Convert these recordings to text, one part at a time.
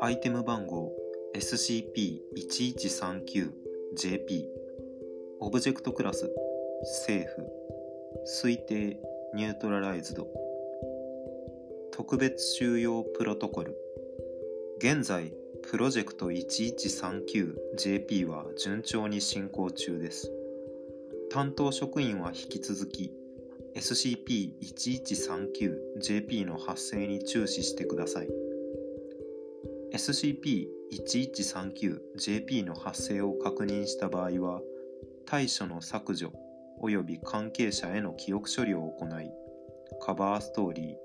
アイテム番号 SCP-1139JP オブジェクトクラス政府推定ニュートラライズド。特別収容プロトコル。現在プロジェクト 1139JP は順調に進行中です。担当職員は引き続き SCP-1139JP の発生に注視してください。SCP-1139JP の発生を確認した場合は対処の削除及び関係者への記憶処理を行いカバーストーリー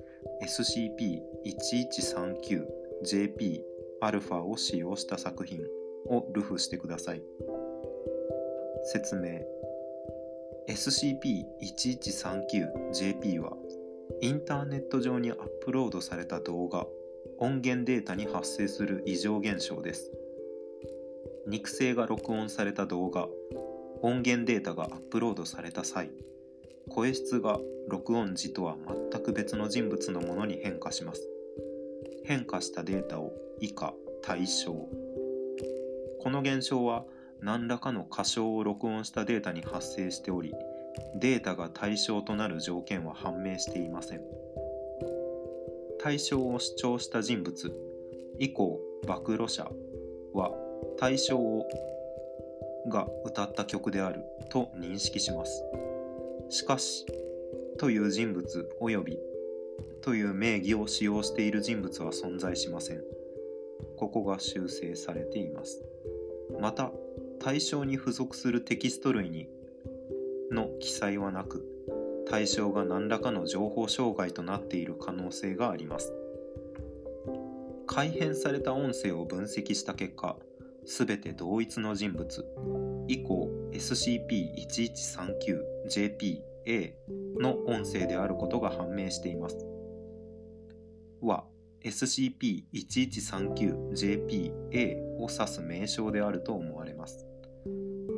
SCP-1139JP アルファを使用した作品をルフしてください。説明。SCP-1139JP はインターネット上にアップロードされた動画音源データに発生する異常現象です。肉声が録音された動画音源データがアップロードされた際声質が録音時とは全く別の人物のものに変化します。変化したデータを以下対象。この現象は何らかの過小を録音したデータに発生しておりデータが対象となる条件は判明していません。対象を主張した人物以降暴露者は対象をが歌った曲であると認識します。しかしという人物及びという名義を使用している人物は存在しません。ここが修正されています。また対象に付属するテキスト類にの記載はなく対象が何らかの情報障害となっている可能性があります。改変された音声を分析した結果すべて同一の人物以降 SCP-1139JPA の音声であることが判明しています。は SCP-1139JPA を指す名称であると思われます。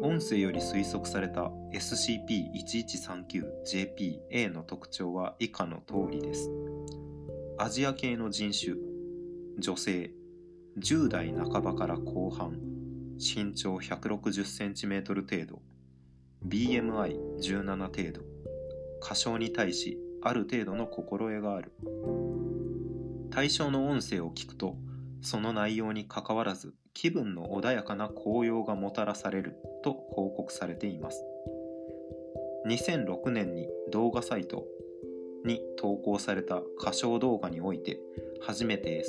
音声より推測された SCP-1139JPA の特徴は以下の通りです。アジア系の人種、女性、10代半ばから後半、身長 160cm 程度、BMI17 程度、過小に対しある程度の心得がある。対象の音声を聞くと、その内容にかかわらず気分の穏やかな高揚がもたらされると報告されています。2006年に動画サイトに投稿された歌唱動画において初めて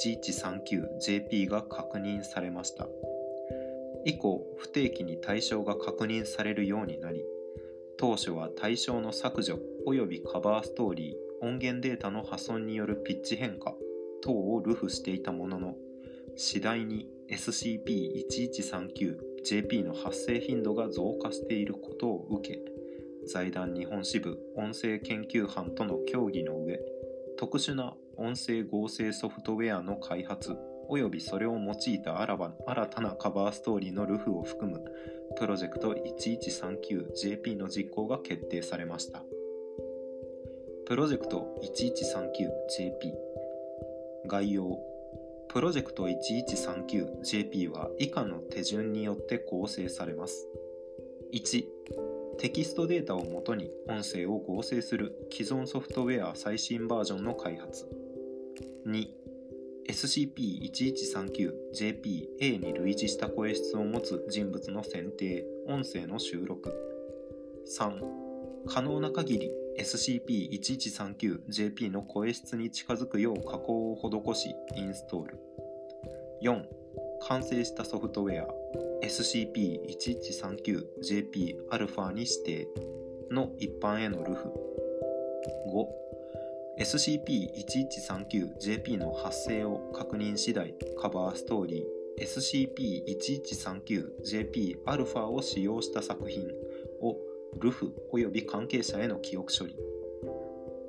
SCP-1139JP が確認されました。以降不定期に対象が確認されるようになり当初は対象の削除及びカバーストーリー音源データの破損によるピッチ変化等をルフしていたものの次第に SCP-1139JP の発生頻度が増加していることを受け財団日本支部音声研究班との協議の上特殊な音声合成ソフトウェアの開発およびそれを用いた新たなカバーストーリーのルフを含むプロジェクト 1139JP の実行が決定されました。プロジェクト 1139JP 概要プロジェクト 1139JP は以下の手順によって構成されます。1、テキストデータをもとに音声を合成する既存ソフトウェア最新バージョンの開発。2、SCP-1139JPA に類似した声質を持つ人物の選定、音声の収録。3、可能な限り SCP-1139JP の声質に近づくよう加工を施しインストール。4完成したソフトウェア SCP-1139JP-α に指定の一般へのルフ。5 SCP-1139JP の発生を確認次第カバーストーリー。SCP-1139JP-α を使用した作品。ルフ及び関係者への記憶処理。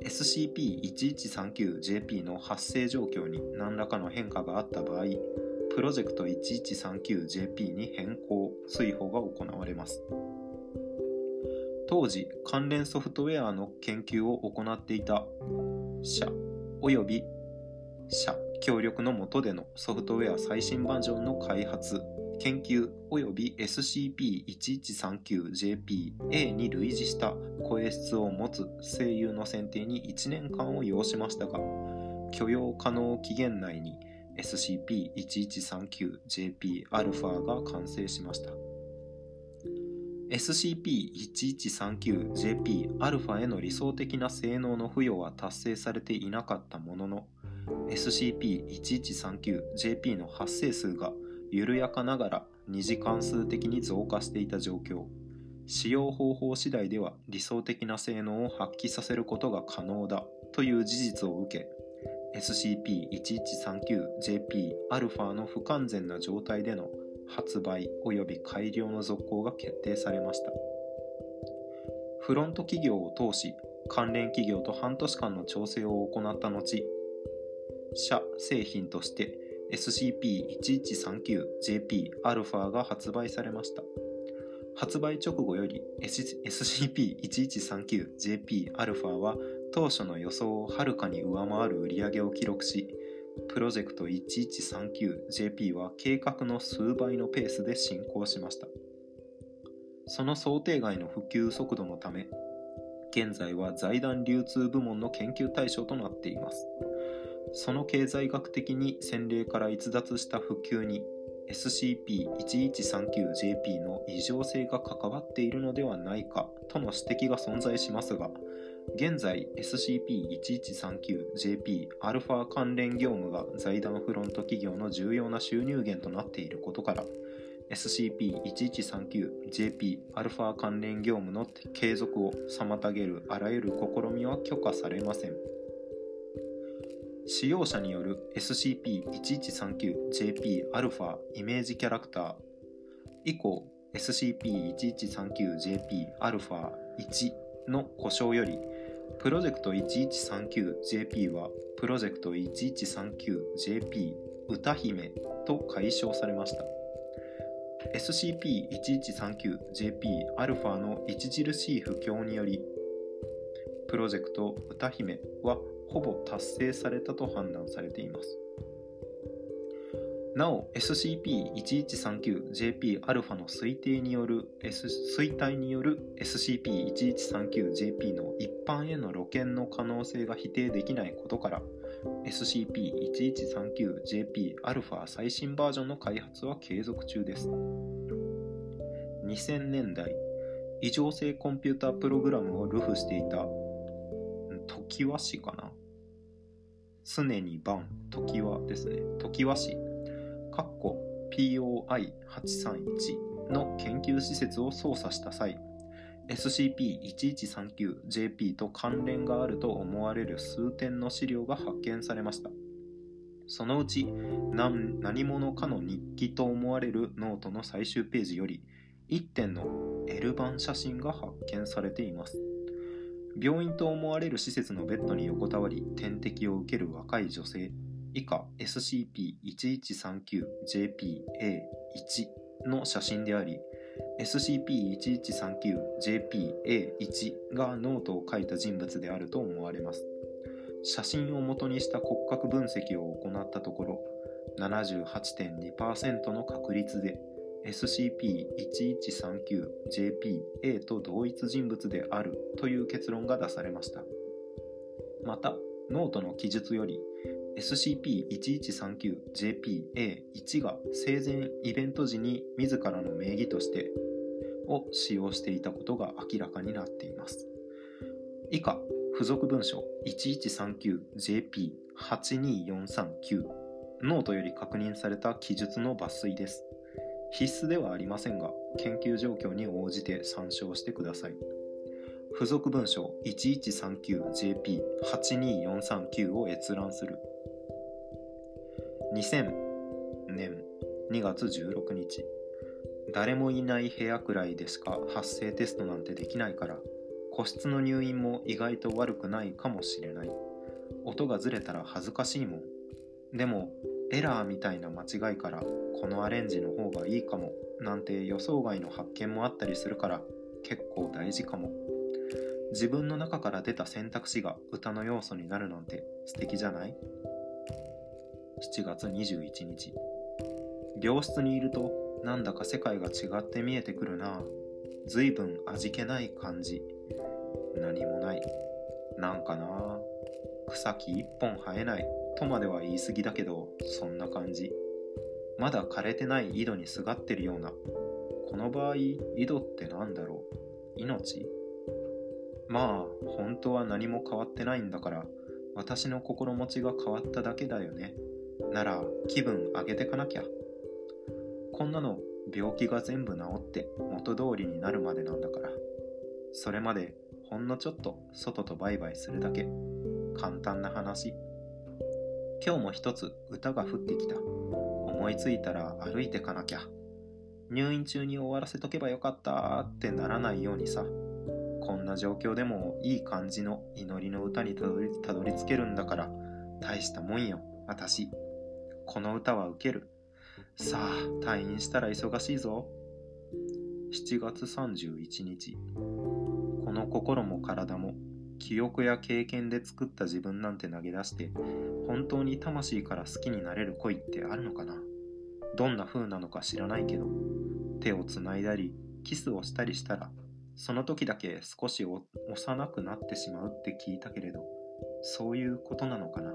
SCP-1139JP の発生状況に何らかの変化があった場合プロジェクト 1139JP に変更追放が行われます。当時関連ソフトウェアの研究を行っていた社及び社協力の下でのソフトウェア最新バージョンの開発。研究及び SCP-1139JP-A に類似した声質を持つ声優の選定に1年間を要しましたが許容可能期限内に SCP-1139JP-α が完成しました。SCP-1139JP-α への理想的な性能の付与は達成されていなかったものの SCP-1139JP の発生数が緩やかながら二次関数的に増加していた状況。使用方法次第では理想的な性能を発揮させることが可能だ。という事実を受け SCP-1139JP-α の不完全な状態での発売及び改良の続行が決定されました。フロント企業を通し関連企業と半年間の調整を行った後社製品として SCP-1139JP-α が発売されました。発売直後より SCP-1139JP-α は当初の予想をはるかに上回る売り上げを記録しプロジェクト 1139JP は計画の数倍のペースで進行しました。その想定外の普及速度のため現在は財団流通部門の研究対象となっています。その経済学的に先例から逸脱した普及に SCP-1139JP の異常性が関わっているのではないかとの指摘が存在しますが現在 SCP-1139JP-α 関連業務が財団フロント企業の重要な収入源となっていることから SCP-1139JP-α 関連業務の継続を妨げるあらゆる試みは許可されません。使用者による SCP-1139JP-α イメージキャラクター以降 SCP-1139JP-α1 の故障よりプロジェクト 1139JP はプロジェクト 1139JP 歌姫と解消されました SCP-1139JP-α の著しい不況によりプロジェクト歌姫は ほぼ達成されたと判断されています。なお SCP-1139JP-α の推定による、S、推体による SCP-1139JP の一般への露見の可能性が否定できないことから SCP-1139JP-α 最新バージョンの開発は継続中です2000年代異常性コンピュータープログラムをルフしていた時和市かな？常に晩、時和ですね。時和市、かっこ POI831 の研究施設を操作した際、SCP-1139JP と関連があると思われる数点の資料が発見されました。そのうち何何者かの日記と思われるノートの最終ページより1点の L 版写真が発見されています。病院と思われる施設のベッドに横たわり点滴を受ける若い女性。以下 SCP-1139-JPA1 の写真であり SCP-1139-JPA1 がノートを書いた人物であると思われます。写真を元にした骨格分析を行ったところ78.2%の確率で SCP-1139-JP-A と同一人物であるという結論が出されました。また、ノートの記述より SCP-1139-JP-A1 が生前イベント時に自らの名義としてを使用していたことが明らかになっています。以下、付属文書 1139-JP82439 ノートより確認された記述の抜粋です。必須ではありませんが、研究状況に応じて参照してください。付属文書 1139JP82439 を閲覧する。2000年2月16日。誰もいない部屋くらいでしか発生テストなんてできないから、個室の入院も意外と悪くないかもしれない。音がずれたら恥ずかしいもん。でも、エラーみたいな間違いからこのアレンジの方がいいかもなんて予想外の発見もあったりするから結構大事かも。自分の中から出た選択肢が歌の要素になるなんて素敵じゃない？7月21日。病室にいるとなんだか世界が違って見えてくるな。随分味気ない感じ。何もない。なんかな。草木一本生えない。とまでは言い過ぎだけどそんな感じ。まだ枯れてない井戸にすがってるような。この場合井戸って何だろう。命？まあ本当は何も変わってないんだから私の心持ちが変わっただけだよね。なら気分上げてかなきゃ。こんなの病気が全部治って元通りになるまでなんだから。それまでほんのちょっと外とバイバイするだけ。簡単な話。今日も一つ歌が降ってきた。思いついたら歩いてかなきゃ。入院中に終わらせとけばよかったってならないようにさ。こんな状況でもいい感じの祈りの歌にたどりたどり着けるんだから大したもんよ私。この歌はウケる。さあ退院したら忙しいぞ。7月31日。この心も体も記憶や経験で作った自分なんて投げ出して本当に魂から好きになれる恋ってあるのかな？どんな風なのか知らないけど手をつないだりキスをしたりしたらその時だけ少し幼くなってしまうって聞いたけれどそういうことなのかな？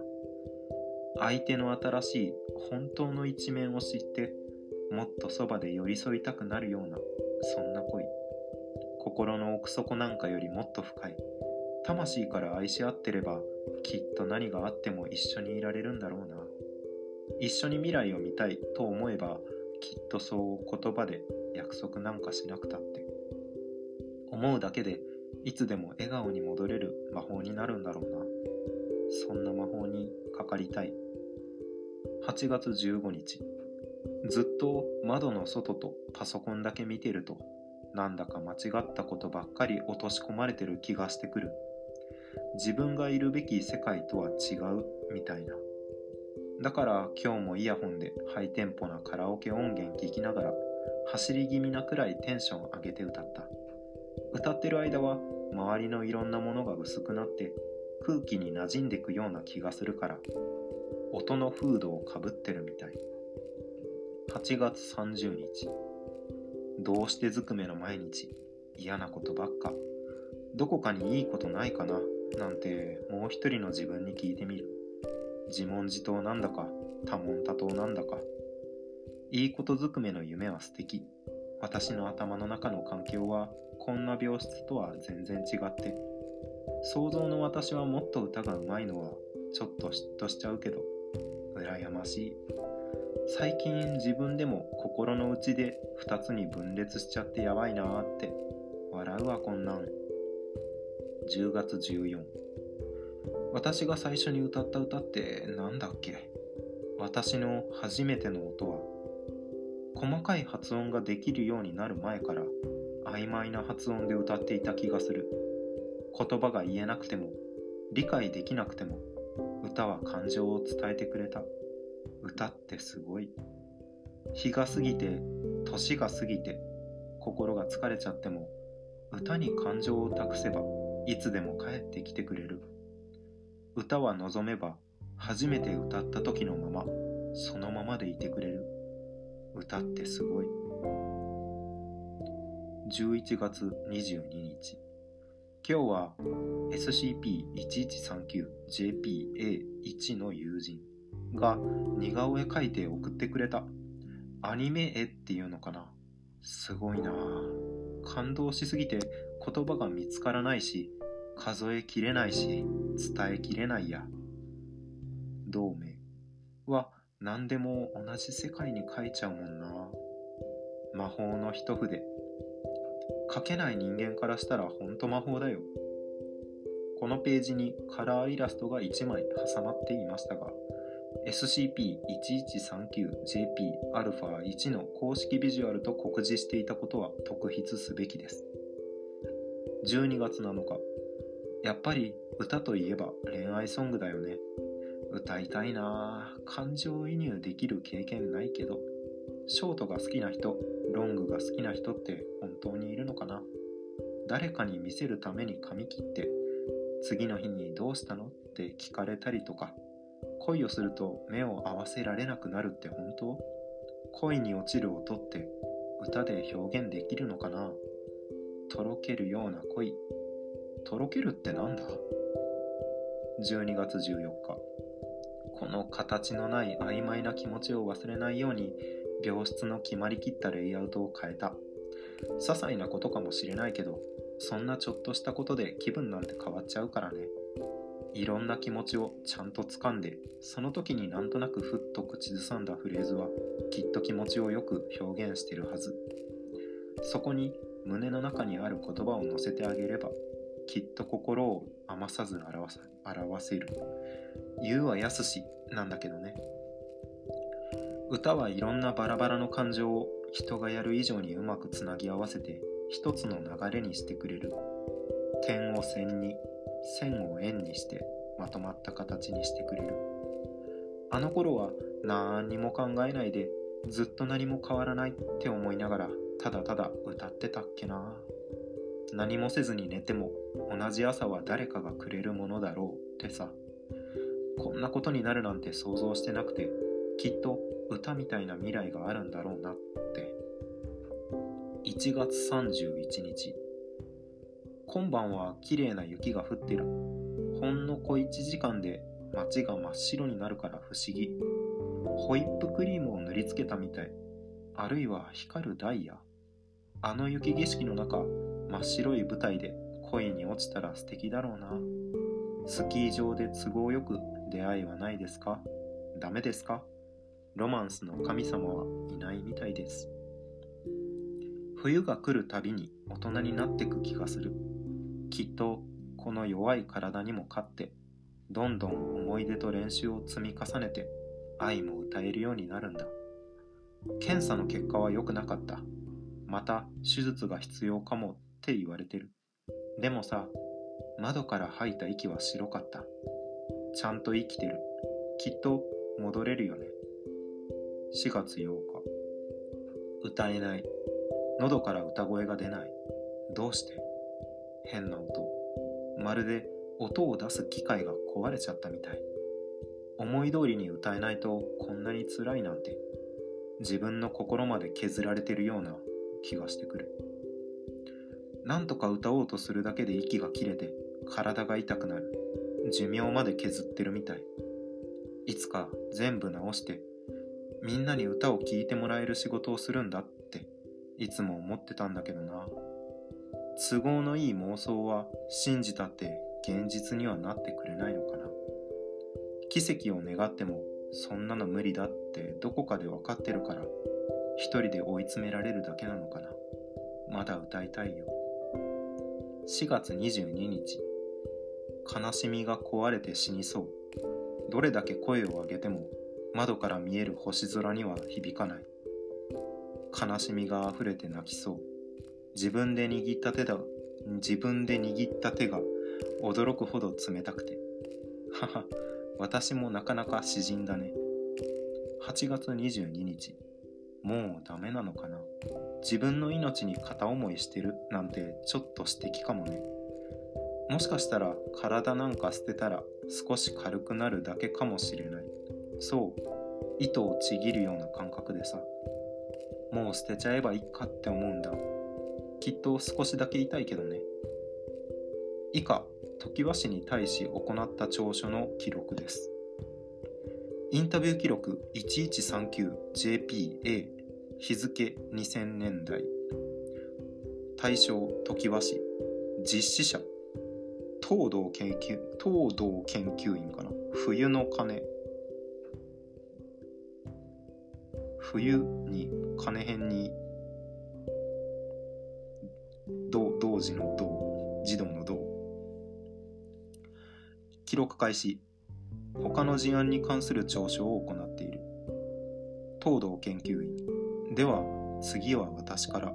相手の新しい本当の一面を知ってもっとそばで寄り添いたくなるようなそんな恋。心の奥底なんかよりもっと深い。魂から愛し合ってればきっと何があっても一緒にいられるんだろうな。一緒に未来を見たいと思えばきっとそう言葉で約束なんかしなくたって。思うだけでいつでも笑顔に戻れる魔法になるんだろうな。そんな魔法にかかりたい。8月15日。ずっと窓の外とパソコンだけ見てるとなんだか間違ったことばっかり落とし込まれてる気がしてくる。自分がいるべき世界とは違うみたいな。だから今日もイヤホンでハイテンポなカラオケ音源聴きながら走り気味なくらいテンション上げて歌った。歌ってる間は周りのいろんなものが薄くなって空気に馴染んでくような気がするから音のフードをかぶってるみたい。8月30日。どうしてずくめの毎日。嫌なことばっか。どこかにいいことないかな。なんてもう一人の自分に聞いてみる。自問自答なんだか多問多答なんだか。いいことずくめの夢は素敵。私の頭の中の環境はこんな病室とは全然違って。想像の私はもっと歌がうまいのはちょっと嫉妬しちゃうけど。羨ましい。最近自分でも心の内で2つに分裂しちゃってやばいなーって。笑うわこんなん。10月14私が最初に歌った歌って何だっけ？私の初めての音は細かい発音ができるようになる前から曖昧な発音で歌っていた気がする。言葉が言えなくても理解できなくても歌は感情を伝えてくれた。歌ってすごい。日が過ぎて年が過ぎて心が疲れちゃっても歌に感情を託せばいつでも帰ってきてくれる。歌は望めば初めて歌った時のままそのままでいてくれる。歌ってすごい。11月22日。今日は SCP-1139JPA1 の友人が似顔絵描いて送ってくれた。アニメ絵っていうのかな。すごいな。感動しすぎて言葉が見つからないし、数えきれないし、伝えきれないや。同盟は何でも同じ世界に書いちゃうもんな。魔法の一筆。書けない人間からしたらほんと魔法だよ。このページにカラーイラストが1枚挟まっていましたが、SCP-1139JP-α1 の公式ビジュアルと酷似していたことは特筆すべきです。12月7日、やっぱり歌といえば恋愛ソングだよね。歌いたいな。感情移入できる経験ないけど、ショートが好きな人、ロングが好きな人って本当にいるのかな。誰かに見せるために髪切って次の日にどうしたの？って聞かれたりとか恋をすると目を合わせられなくなるって本当？恋に落ちる音って歌で表現できるのかな？とろけるような恋。とろけるってなんだ？12月14日。この形のない曖昧な気持ちを忘れないように病室の決まりきったレイアウトを変えた。些細なことかもしれないけどそんなちょっとしたことで気分なんて変わっちゃうからね。いろんな気持ちをちゃんと掴んでその時になんとなくふっと口ずさんだフレーズはきっと気持ちをよく表現してるはず。そこに胸の中にある言葉を乗せてあげればきっと心を余さず表表せる。言うはやすしなんだけどね。歌はいろんなバラバラの感情を人がやる以上にうまくつなぎ合わせて一つの流れにしてくれる。点を線に線を円にしてまとまった形にしてくれる。あの頃は何にも考えないでずっと何も変わらないって思いながらただただ歌ってたっけな。何もせずに寝ても同じ朝は誰かがくれるものだろうってさ。こんなことになるなんて想像してなくてきっと歌みたいな未来があるんだろうなって。1月31日。今晩は綺麗な雪が降ってる。ほんの小1時間で街が真っ白になるから不思議。ホイップクリームを塗りつけたみたい。あるいは光るダイヤ。あの雪景色の中真っ白い舞台で恋に落ちたら素敵だろうな。スキー場で都合よく出会いはないですか？ダメですか？ロマンスの神様はいないみたいです。冬が来るたびに大人になってく気がする。きっとこの弱い体にも勝ってどんどん思い出と練習を積み重ねて愛も歌えるようになるんだ。検査の結果は良くなかった。また手術が必要かもって言われてる。でもさ窓から吐いた息は白かった。ちゃんと生きてる。きっと戻れるよね。4月8日。歌えない。喉から歌声が出ない。どうして？変な音。まるで音を出す機械が壊れちゃったみたい。思い通りに歌えないとこんなに辛いなんて。自分の心まで削られてるような気がしてくる。なんとか歌おうとするだけで息が切れて体が痛くなる。寿命まで削ってるみたい。いつか全部直してみんなに歌を聴いてもらえる仕事をするんだっていつも思ってたんだけどな。都合のいい妄想は信じたって現実にはなってくれないのかな。奇跡を願ってもそんなの無理だってどこかで分かってるから。一人で追い詰められるだけなのかな？まだ歌いたいよ。4月22日。悲しみが壊れて死にそう。どれだけ声を上げても窓から見える星空には響かない。悲しみが溢れて泣きそう。自分で握った手だ。自分で握った手が驚くほど冷たくて。はは私もなかなか詩人だね。8月22日。もうダメなのかな？自分の命に片思いしてる？なんてちょっと素敵かもね。もしかしたら体なんか捨てたら少し軽くなるだけかもしれない。そう。糸をちぎるような感覚でさ。もう捨てちゃえばいいかって思うんだ。きっと少しだけ痛いけどね。以下常盤氏に対し行った調書の記録です。インタビュー記録 1139JPA 日付2000年代。対象常盤市実施者。東道研究東道研究員かな。冬の鐘。冬に金編に同同時の同児童の同記録開始。他の事案に関する聴取を行っている。東堂研究員。では次は私から。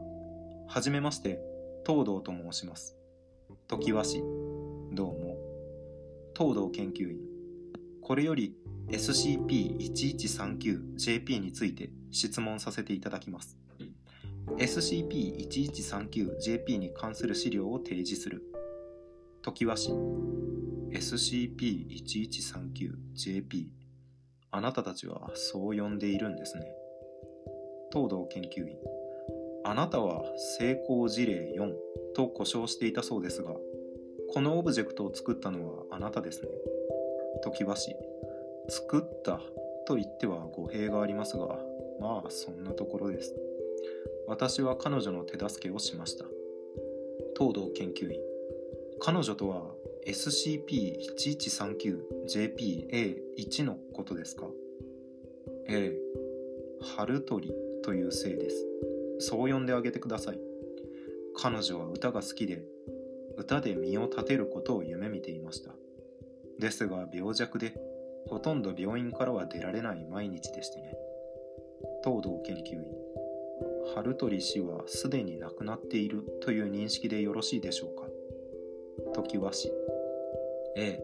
はじめまして東堂と申します。常盤市どうも。東堂研究員。これより SCP-1139JP について質問させていただきます。SCP-1139JP に関する資料を提示する。時和市 SCP-1139JP あなたたちはそう呼んでいるんですね。東堂研究員あなたは成功事例4と呼称していたそうですが、このオブジェクトを作ったのはあなたですね。時和氏、作ったと言っては語弊がありますが、まあそんなところです。私は彼女の手助けをしました。東堂研究員、彼女とは SCP-1139JPA1 のことですか？ええ、ハルトリという姓です。そう呼んであげてください。彼女は歌が好きで、歌で身を立てることを夢見ていました。ですが病弱で、ほとんど病院からは出られない毎日でしてね。東堂研究員、春鳥氏はすでに亡くなっているという認識でよろしいでしょうか？時和氏、ええ、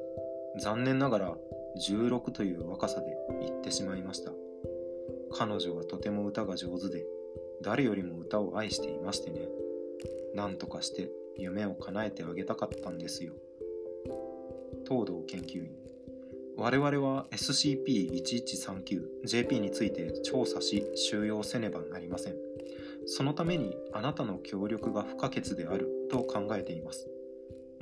残念ながら16という若さで言ってしまいました。彼女はとても歌が上手で、誰よりも歌を愛していましてね。なんとかして夢を叶えてあげたかったんですよ。東堂研究員。我々は SCP-1139JP について調査し収容せねばなりません。そのためにあなたの協力が不可欠であると考えています。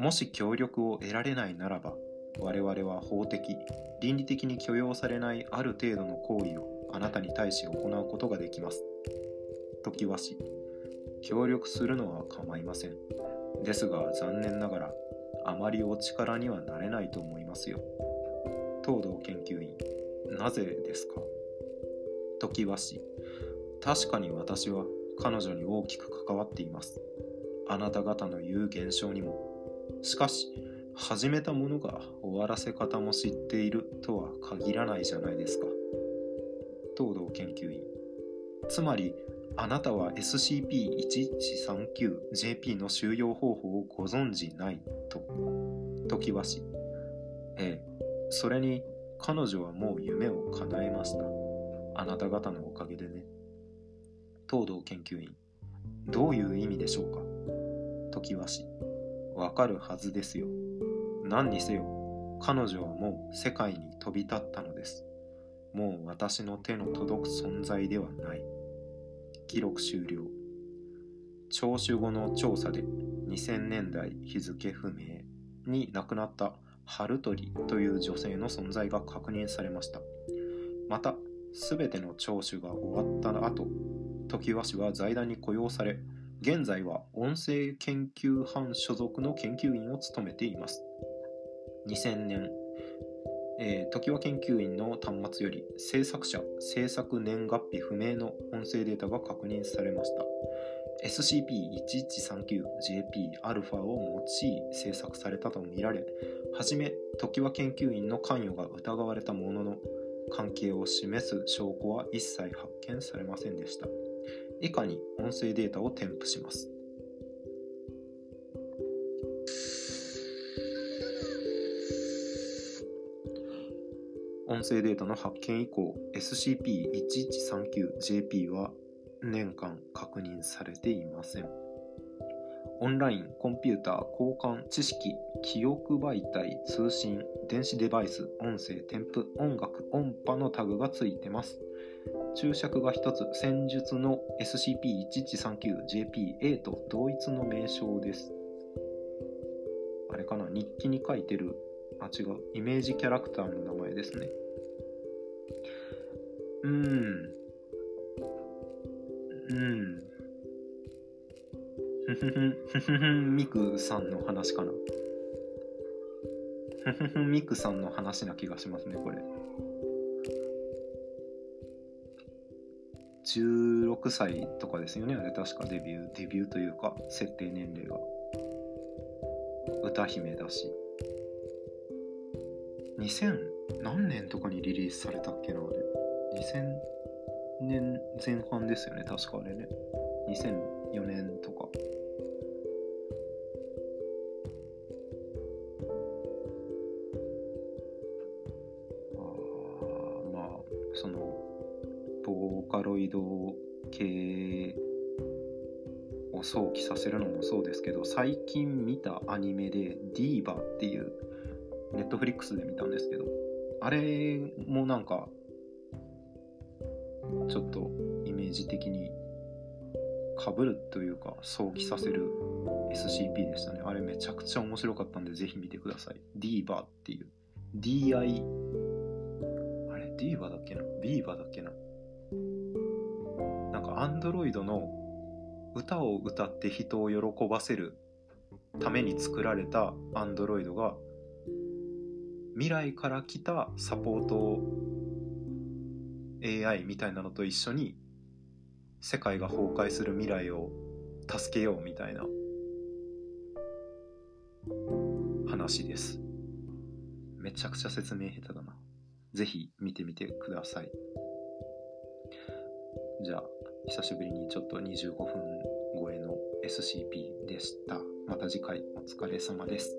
もし協力を得られないならば、我々は法的、倫理的に許容されないある程度の行為をあなたに対し行うことができます。時はし、協力するのは構いません。ですが残念ながら、あまりお力にはなれないと思いますよ。東堂研究員、なぜですか？時はし、確かに私は彼女に大きく関わっています。あなた方の言う現象にも。しかし、始めたものが終わらせ方も知っているとは限らないじゃないですか。東堂研究員。つまり、あなたは SCP-1139JP の収容方法をご存じないと。時はし。ええ。それに、彼女はもう夢を叶えました。あなた方のおかげでね。東堂研究員。どういう意味でしょうか時はし。わかるはずですよ。何にせよ、彼女はもう世界に飛び立ったのです。もう私の手の届く存在ではない。記録終了。聴取後の調査で2000年代日付不明に亡くなったハルトリという女性の存在が確認されました。また、すべての聴取が終わった後、常盤氏は財団に雇用され、現在は音声研究班所属の研究員を務めています。2000年えー、時は研究員の端末より制作者、制作年月日不明の音声データが確認されました。SCP-1139JP-α を用い制作されたとみられ、はじめ、時は研究員の関与が疑われたものの、関係を示す証拠は一切発見されませんでした。以下に音声データを添付します。音声データの発見以降 SCP-1139JP は年間確認されていませんオンライン、コンピューター、交換、知識、記憶媒体、通信、電子デバイス、音声、添付、音楽、音波のタグがついてます。注釈が一つ、戦術の SCP-1139JPA と同一の名称です。あれかな？日記に書いてる、あ、違う、イメージキャラクターの名前ですね。うん。うん。ふふふ、ふふふミクさんの話かな。ふふふミクさんの話な気がしますね、これ。16歳とかですよね、あれ確かデビュー、デビューというか、設定年齢が。歌姫だし。2000何年とかにリリースされたっけな、あれ。2000年前半ですよね、確かあれね。2004年とか。想起させるのもそうですけど最近見たアニメで「ディーバっていうネットフリックスで見たんですけどあれもなんかちょっとイメージ的にかぶるというか想起させる SCP でしたね。あれめちゃくちゃ面白かったんでぜひ見てください。DIVA っていう。DI あれ？DIVA だっけな ?VIVA だっけな？なんかアンドロイドの歌を歌って人を喜ばせるために作られたアンドロイドが未来から来たサポート AI みたいなのと一緒に世界が崩壊する未来を助けようみたいな話です。めちゃくちゃ説明下手だな。ぜひ見てみてください。じゃあ久しぶりにちょっと25分超えの SCP でした。また次回お疲れ様です。